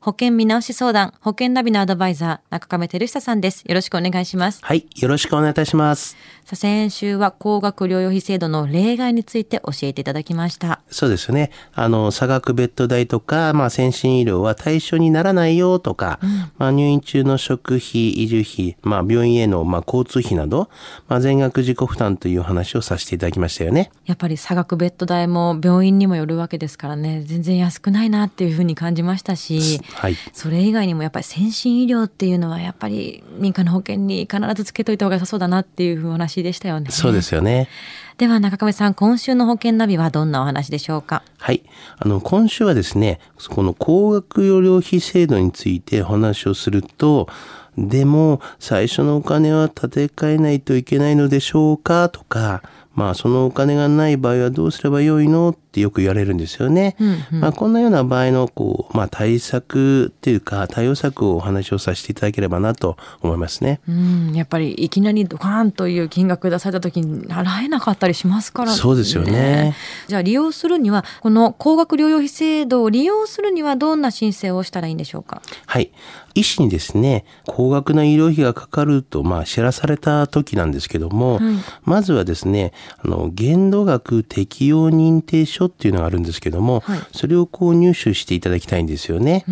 保険見直し相談、保険ナビのアドバイザー、中亀照久さんです。よろしくお願いします。はい。よろしくお願いいたします。さあ、先週は高額療養費制度の例外について教えていただきました。そうですよね。あの、差額ベッド代とか、まあ、先進医療は対象にならないよとか、まあ、入院中の食費、移住費、まあ、病院への、まあ、交通費など、まあ、全額自己負担という話をさせていただきましたよね。やっぱり差額ベッド代も病院にもよるわけですからね、全然安くないなっていうふうに感じましたし、はい。それ以外にもやっぱり先進医療っていうのはやっぱり民間の保険に必ずつけといた方が良さそうだなっていうお話でしたよね。そうですよね。では中亀さん、今週の保険ナビはどんなお話でしょうか？はい。あの、今週はですね、この高額療養費制度についてお話をすると、でも、最初のお金は立て替えないといけないのでしょうか？とか、まあ、そのお金がない場合はどうすればよいの？ってよく言われるんですよね。まあ、こんなような場合の、こう、まあ、対策っていうか、対応策をお話をさせていただければなと思いますね。うん、やっぱりいきなりドカーンという金額出された時に払えなかったりしますからそうですよね。じゃあ利用するには、この高額療養費制度を利用するにはどんな申請をしたらいいんでしょうか？はい。医師にですね、高額な医療費がかかると、まあ、知らされた時なんですけども、まずはですね、あの、限度額適用認定書っていうのがあるんですけども、はいそれをこう入手していただきたいんですよね。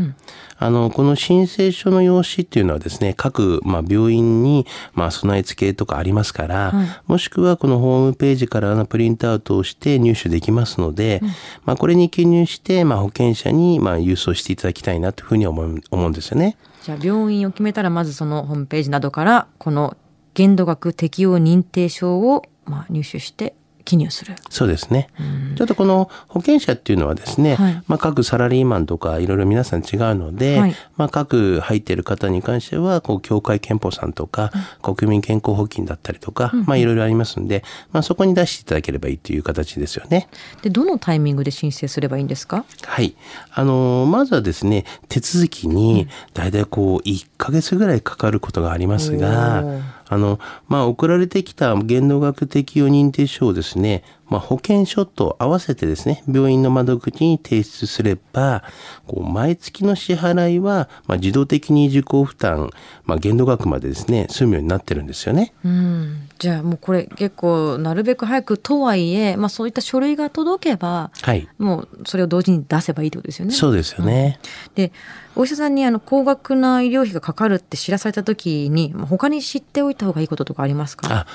あの、この申請書の用紙っていうのはですね、各、まあ、病院に、まあ、備え付けとかありますから、はいもしくはこのホームページからのプリントアウトをして入手できますので、まあ、これに記入して、まあ、保険者に、まあ、郵送していただきたいなというふうに思う思うんですよね。じゃあ病院を決めたらまずそのホームページなどからこの限度額適用認定証をまあ入手して記入する。そうですね。ちょっとこの保険者っていうのはですね、はいまあ各サラリーマンとかいろいろ皆さん違うので、はいまあ各入っている方に関しては、こう協会憲法さんとか、国民健康保険だったりとか、まあいろいろありますんで、まあそこに出していただければいいという形ですよね。でどのタイミングで申請すればいいんですか？はい。あのーまずはですね、手続きに、だいたいこう、1ヶ月ぐらいかかることがありますがあの、まあ、送られてきた限度額適用認定証をですね、まあ、保険証と合わせてですね、病院の窓口に提出すれば、こう、毎月の支払いは、まあ、自動的に自己負担、まあ、限度額までですね、済むようになってるんですよね。うんじゃあもうこれ結構なるべく早くとはいえ、まあ、そういった書類が届けばはい。もうそれを同時に出せばいいってことですよね。そうですよね。でお医者さんにあの高額な医療費がかかるって知らされた時にまあ他に知っておいた方がいいこととかありますか？あ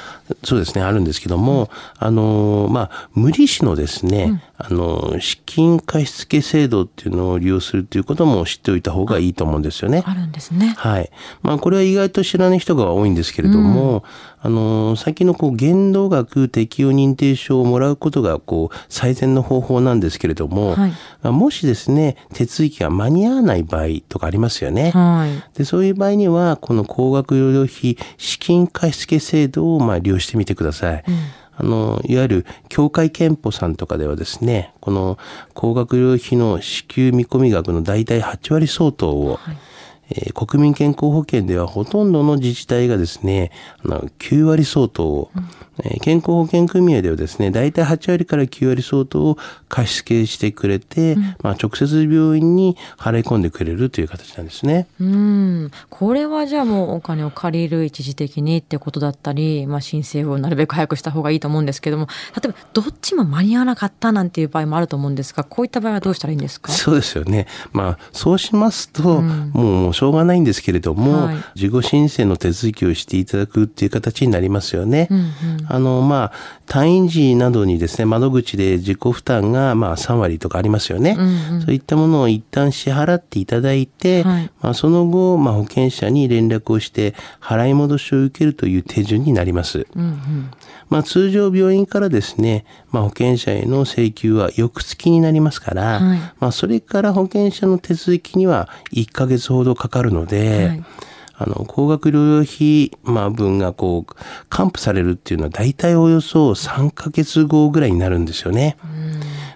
そうですね、あるんですけども、あのーまあ、無利子のですね、あのー資金貸付制度っていうのを利用するっていうことも知っておいた方がいいと思うんですよね。あるんですね。はい。まあ、これは意外と知らない人が多いんですけれども、あのー先のこう、限度額適用認定証をもらうことが、こう、最善の方法なんですけれども、はいまあもしですね、手続きが間に合わない場合とかありますよね。はい。で、そういう場合には、この高額療養費資金貸付制度をまあ利用してみてください。あの、いわゆる、協会憲法さんとかではですね、この高額療養費の支給見込み額の大体8割相当を、えー国民健康保険ではほとんどの自治体がですね、あの9割相当を、えー健康保険組合ではですね、大体8割から9割相当を貸付してくれて、まあ直接病院に払い込んでくれるという形なんですね。うん、これはじゃあもうお金を借りる一時的にってことだったり、まあ、申請をなるべく早くした方がいいと思うんですけども例えばどっちも間に合わなかったなんていう場合もあると思うんですがこういった場合はどうしたらいいんですか？そうですよね。まあ、そうしますと、もうもうしょうがないんですけれども、はい事後申請の手続きをしていただくっていう形になりますよね。うんうんあの、まあ、退院時などにですね、窓口で自己負担が、まあ、3割とかありますよね。うんうん。そういったものを一旦支払っていただいて、はい。まあ、その後、まあ、保険者に連絡をして、払い戻しを受けるという手順になります。うんうん。まあ、通常病院からですね、まあ、保険者への請求は翌月になりますから、はい。まあ、それから保険者の手続きには1ヶ月ほどかかるので、はいあの、高額療養費、まあ、分がこう、還付されるっていうのは大体およそ3ヶ月後ぐらいになるんですよね。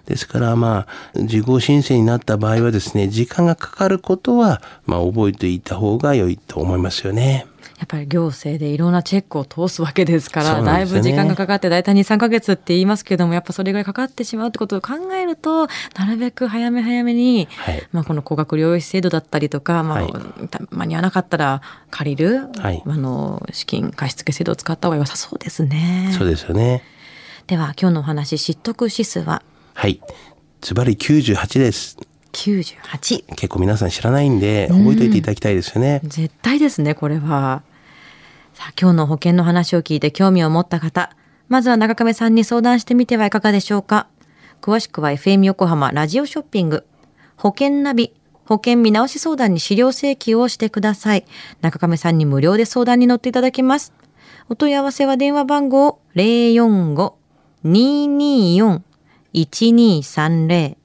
ですから、まあ、事後申請になった場合はですね、時間がかかることは、まあ、覚えていた方が良いと思いますよね。やっぱり行政でいろんなチェックを通すわけですから、ねだいぶ時間がかかって、だいたい2、3ヶ月って言いますけども、やっぱそれぐらいかかってしまうってことを考えると、なるべく早め早めに、はいまあ、この高額療養費制度だったりとか、まあはいた間に合わなかったら借りる、はいあの資金貸付制度を使った方が良さそうですね。そうですよね。では今日のお話、知得指数は？はい。ズバリ98です。98。結構皆さん知らないんで、覚えておいていただきたいですよね。絶対ですね、これは。さあ、今日の保険の話を聞いて興味を持った方、まずは中亀さんに相談してみてはいかがでしょうか。詳しくは FM 横浜ラジオショッピング、保険ナビ、保険見直し相談に資料請求をしてください。中亀さんに無料で相談に乗っていただきます。お問い合わせは電話番号045-224-1230